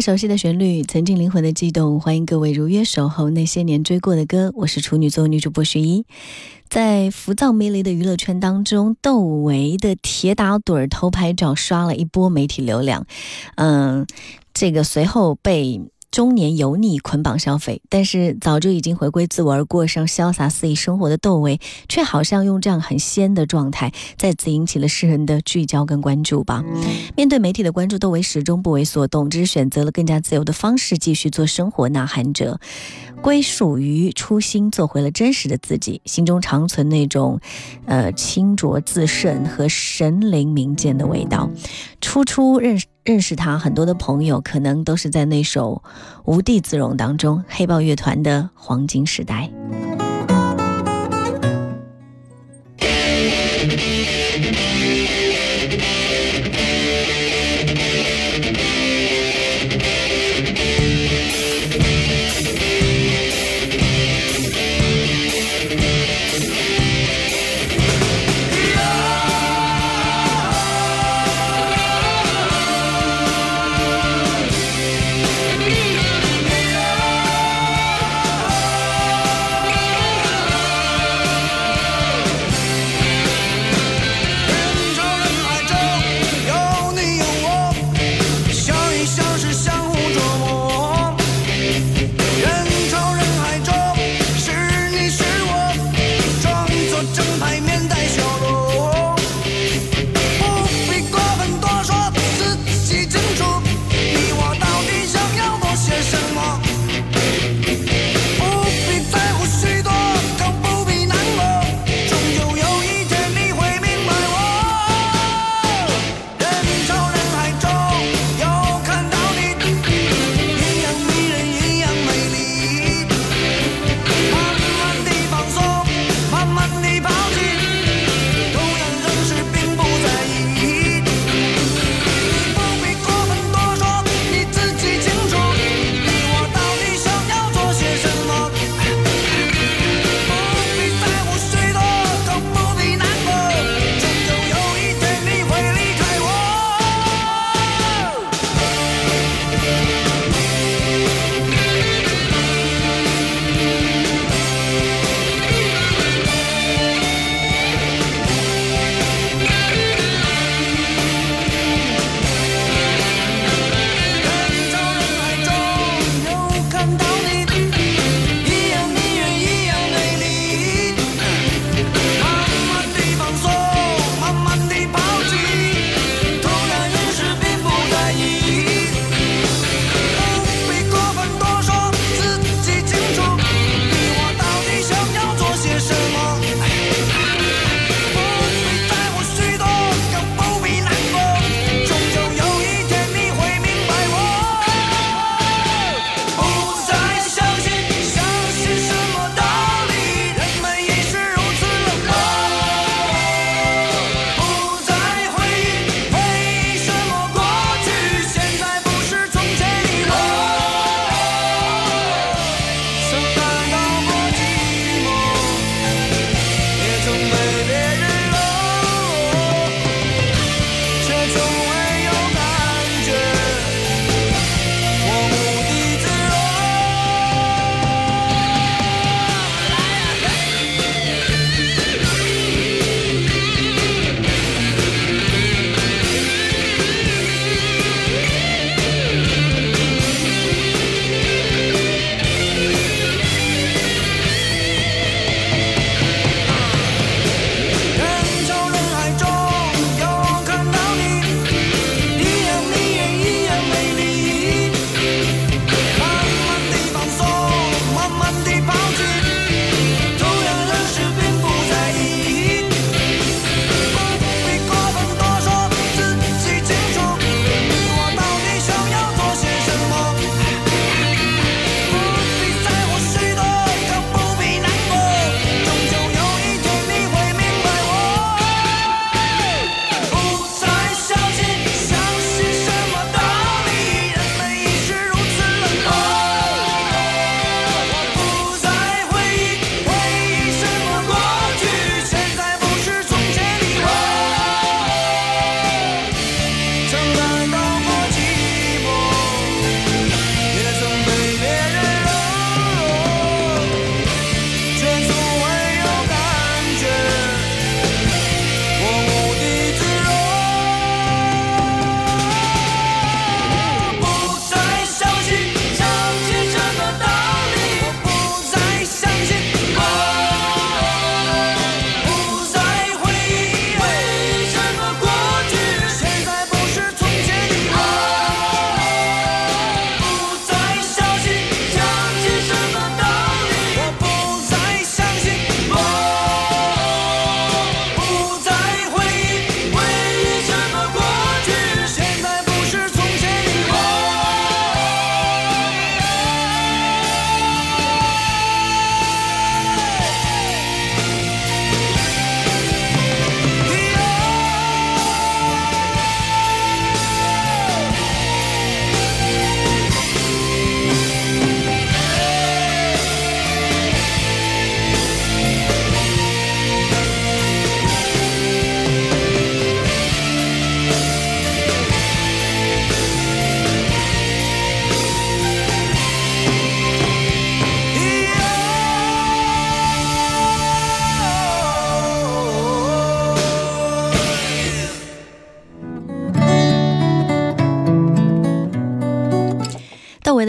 熟悉的旋律，曾经灵魂的悸动，欢迎各位如约守候那些年追过的歌。我是处女座女主播徐一，在浮躁迷离的娱乐圈当中，窦唯的铁打盹儿偷拍照刷了一波媒体流量，嗯，这个随后被。中年油腻捆绑消费，但是早就已经回归自我而过上潇洒肆意生活的窦唯，却好像用这样很仙的状态，再次引起了世人的聚焦跟关注吧。面对媒体的关注，窦唯始终不为所动，只是选择了更加自由的方式继续做生活。呐喊者，归属于初心，做回了真实的自己，心中长存那种，呃，清浊自胜和神灵明鉴的味道。初初认识。认识他很多的朋友，可能都是在那首《无地自容》当中，黑豹乐团的黄金时代。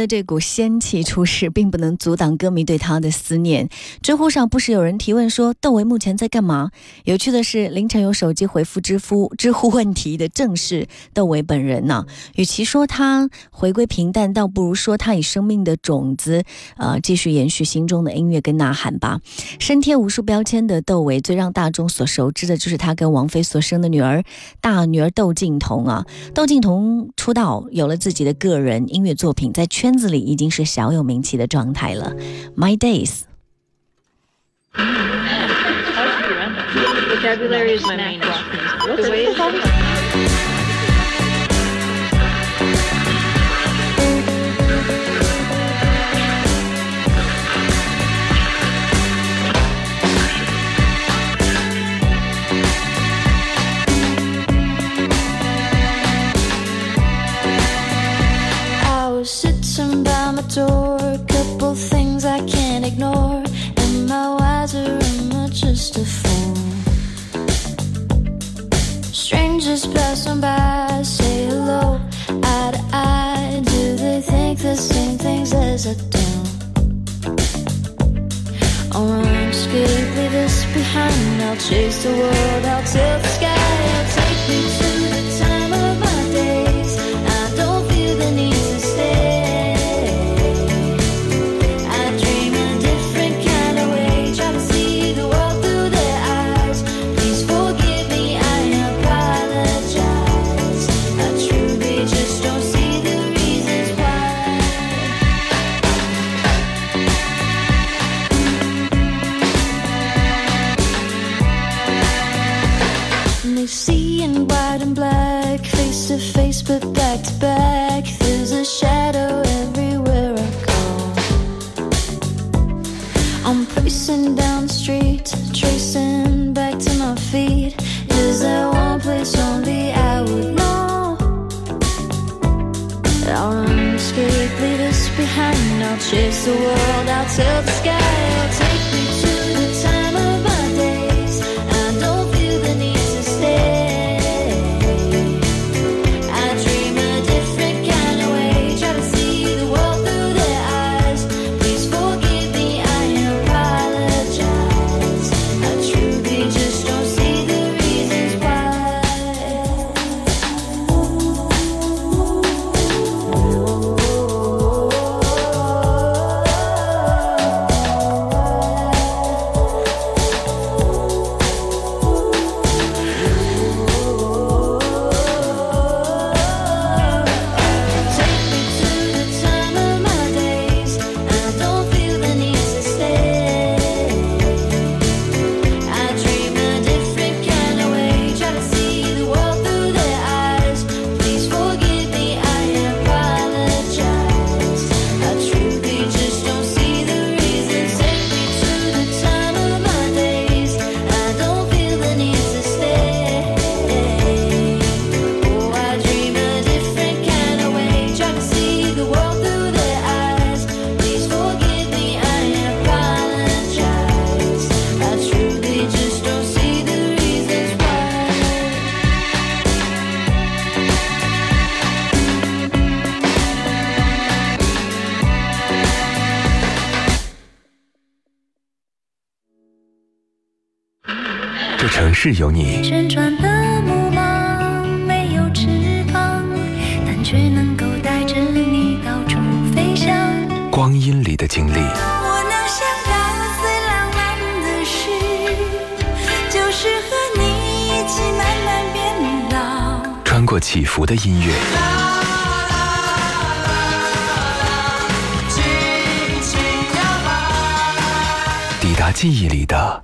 这股仙气出世，并不能阻挡歌迷对他的思念。知乎上不时有人提问说：“窦唯目前在干嘛？”有趣的是，凌晨有手机回复知乎 知乎问题的正是窦唯本人呢。与其说他回归平淡，倒不如说他以生命的种子，呃，继续延续心中的音乐跟呐喊吧。身贴无数标签的窦唯，最让大众所熟知的就是他跟王菲所生的女儿大女儿窦靖童啊。窦靖童出道有了自己的个人音乐作品，在圈子里已经是小有名气的状态了。My Days。 Vocabulary is my main chase the world, I'll tilt the sky, I'll take me I'll run, escape, leave us behind. I'll chase the world, I'll tilt the sky. 这城市有你，旋转的木马没有翅膀，但却能够带着你到处飞翔。光阴里的经历，我能想到最浪漫的事，就是和你一起慢慢变老。穿过起伏的音乐，抵达记忆里的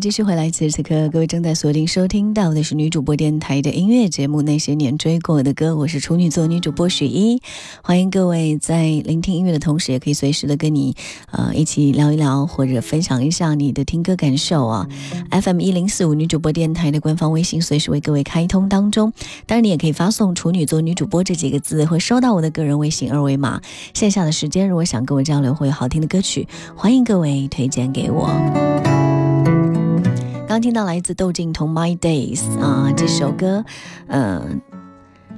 继续回来，此时此刻各位正在锁定收听到的是女主播电台的音乐节目《那些年追过的歌》，我是处女座女主播许一，欢迎各位在聆听音乐的同时，也可以随时的跟你呃一起聊一聊，或者分享一下你的听歌感受啊。FM 一零四五女主播电台的官方微信随时为各位开通当中，当然你也可以发送“处女座女主播”这几个字，会收到我的个人微信二维码。线下的时间，如果想跟我交流或有好听的歌曲，欢迎各位推荐给我。刚听到来自窦靖童《My Days》啊，这首歌，嗯、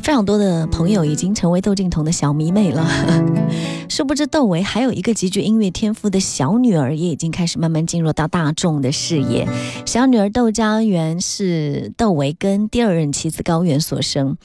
非常多的朋友已经成为窦靖童的小迷妹了。殊不知，窦唯还有一个极具音乐天赋的小女儿，也已经开始慢慢进入到大众的视野。小女儿窦佳媛是窦唯跟第二任妻子高原所生。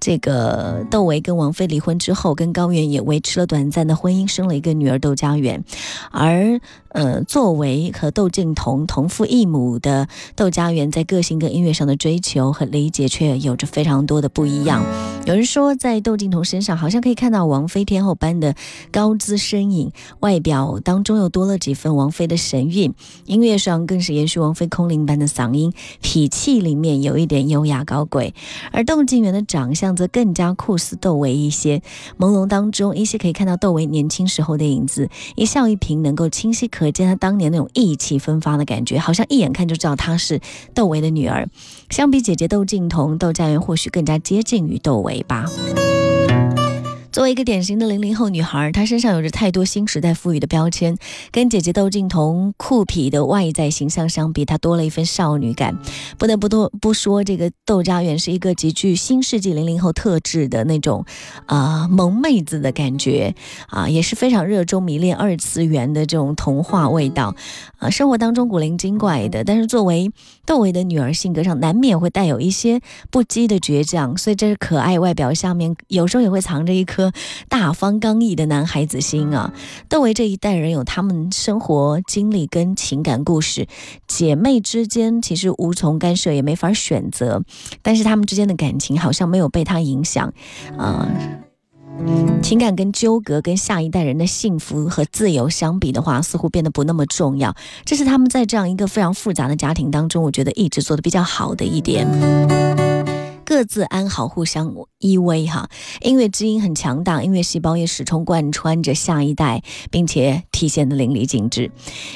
这个窦唯跟王菲离婚之后，跟高原也维持了短暂的婚姻，生了一个女儿窦佳媛。而呃，作为和窦靖童同父异母的窦佳媛，在个性跟音乐上的追求和理解却有着非常多的不一样。有人说，在窦靖童身上好像可以看到王菲天后般的高姿身影，外表当中又多了几分王菲的神韵，音乐上更是延续王菲空灵般的嗓音，痞气里面有一点优雅高贵。而窦靖元的长相则更加酷似窦唯一些，朦胧当中依稀可以看到窦唯年轻时候的影子，一笑一颦能够清晰可见他当年那种意气风发的感觉，好像一眼看就知道她是窦唯的女儿。相比姐姐窦靖童，窦佳媛或许更加接近于窦唯吧。作为一个典型的零零后女孩，她身上有着太多新时代赋予的标签，跟姐姐窦靖童酷痞的外在形象相比，她多了一份少女感。不得不多不说，这个窦佳媛是一个极具新世纪零零后特质的那种啊、萌妹子的感觉啊、也是非常热衷迷恋二次元的这种童话味道啊、生活当中古灵精怪的，但是作为窦唯的女儿，性格上难免会带有一些不羁的倔强，所以这是可爱外表下面，有时候也会藏着一颗大方刚毅的男孩子心啊。窦唯这一代人有他们生活经历跟情感故事，姐妹之间其实无从干涉，也没法选择，但是他们之间的感情好像没有被他影响，啊、情感跟纠葛跟下一代人的幸福和自由相比的话，似乎变得不那么重要。这是他们在这样一个非常复杂的家庭当中，我觉得一直做的比较好的一点。各自安好，互相依偎哈。音乐之音很强大，音乐细胞也始终贯穿着下一代，并且体现的淋漓尽致。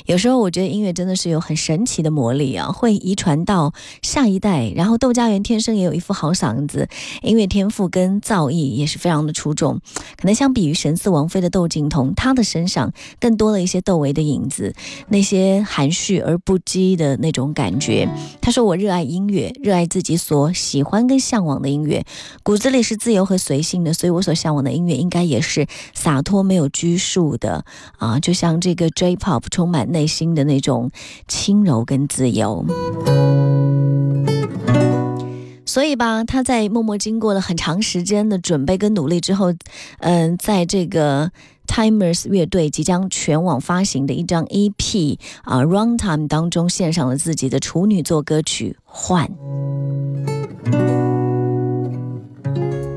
有时候我觉得音乐真的是有很神奇的魔力啊，会遗传到下一代。然后窦佳媛天生也有一副好嗓子，音乐天赋跟造诣也是非常的出众。可能相比于神似王菲的窦靖童，她的身上更多了一些窦唯的影子，那些含蓄而不羁的那种感觉。他说：“我热爱音乐，热爱自己所喜欢跟向往的音乐，骨子里是自由和随性的，所以我所向往的音乐应该也是洒脱、没有拘束的啊，就像这个 J-pop 充满内心的那种轻柔跟自由。”所以吧，他在默默经过了很长时间的准备跟努力之后，嗯，在这个 Timers 乐队即将全网发行的一张 EP 啊 Runtime 当中，献上了自己的处女作歌曲《换》。Bye.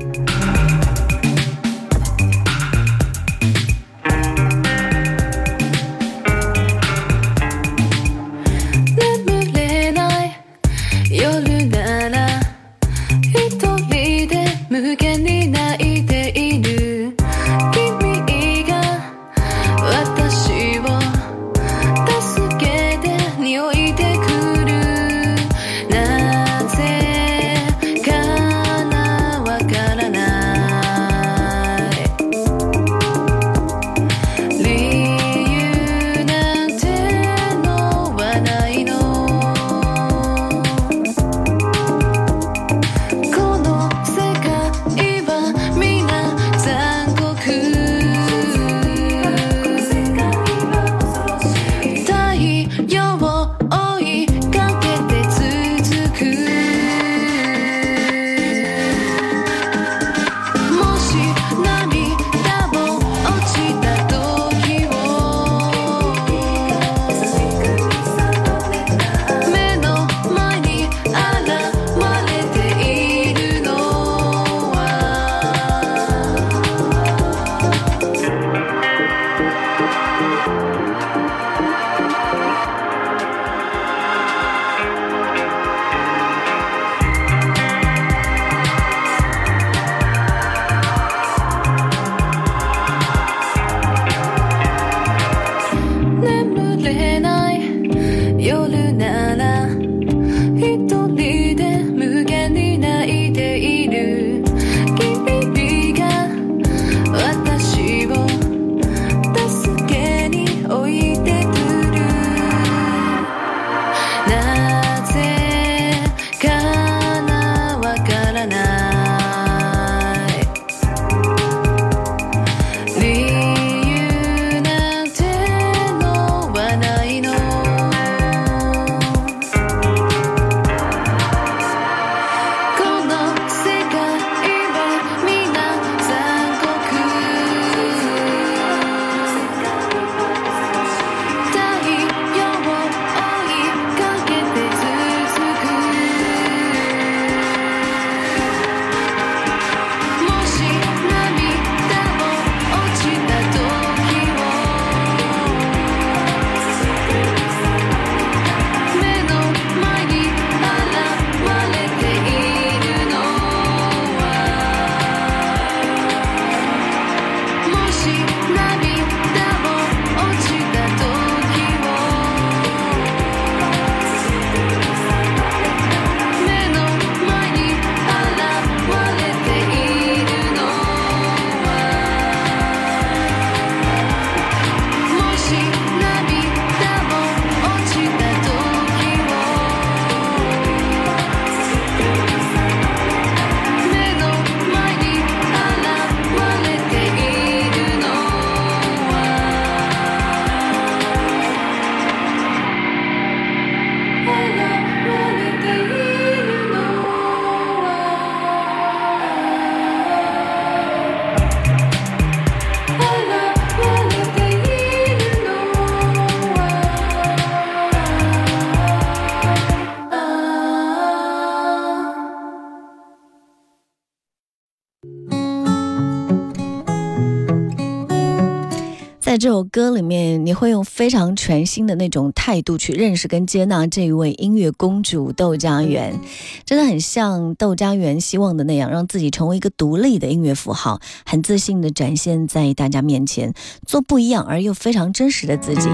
在这首歌里面，你会用非常全新的那种态度去认识跟接纳这一位音乐公主窦佳媛，真的很像窦佳媛希望的那样，让自己成为一个独立的音乐符号，很自信的展现在大家面前，做不一样而又非常真实的自己。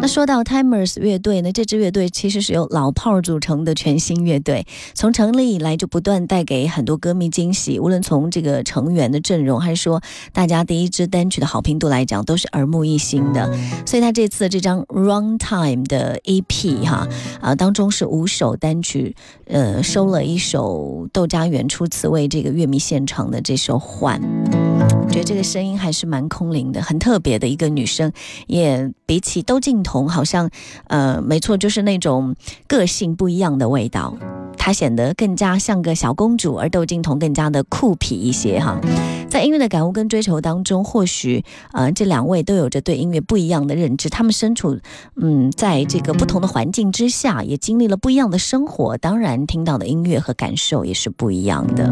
那说到 Timers 乐队呢，这支乐队其实是由老炮儿组成的全新乐队，从成立以来就不断带给很多歌迷惊喜，无论从这个成员的阵容，还是说大家第一支单曲的好评度来讲，都是耳目一新的。所以他这次这张 Runtime 的 EP 哈啊当中是五首单曲，呃收了一首窦家园初次为这个乐迷献唱的这首《换》。觉得这个声音还是蛮空灵的，很特别的一个女生，也比起窦靖童，好像，呃，没错，就是那种个性不一样的味道。她显得更加像个小公主，而窦靖童更加的酷痞一些哈。在音乐的感悟跟追求当中，或许，呃，这两位都有着对音乐不一样的认知。他们身处，嗯，在这个不同的环境之下，也经历了不一样的生活，当然听到的音乐和感受也是不一样的。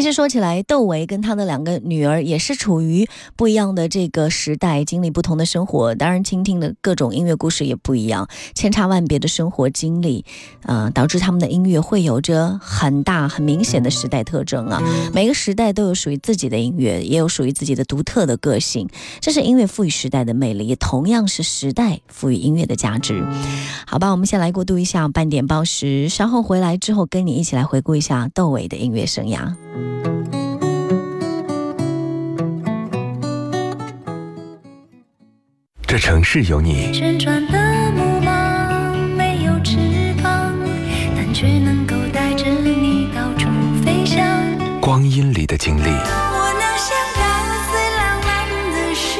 其实说起来，窦唯跟他的两个女儿也是处于不一样的这个时代，经历不同的生活，当然倾听的各种音乐故事也不一样，千差万别的生活经历，呃，导致他们的音乐会有着很大很明显的时代特征啊。每个时代都有属于自己的音乐，也有属于自己的独特的个性，这是音乐赋予时代的魅力，也同样是时代赋予音乐的价值。好吧，我们先来过渡一下半点报时，稍后回来之后跟你一起来回顾一下窦唯的音乐生涯。这城市有你，旋转的木马没有翅膀，但却能够带着你到处飞翔。光阴里的经历，我能想到最浪漫的事，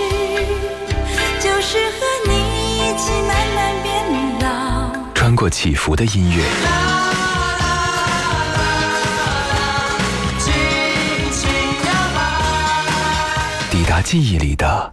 就是和你一起慢慢变老。穿过起伏的音乐，抵达记忆里的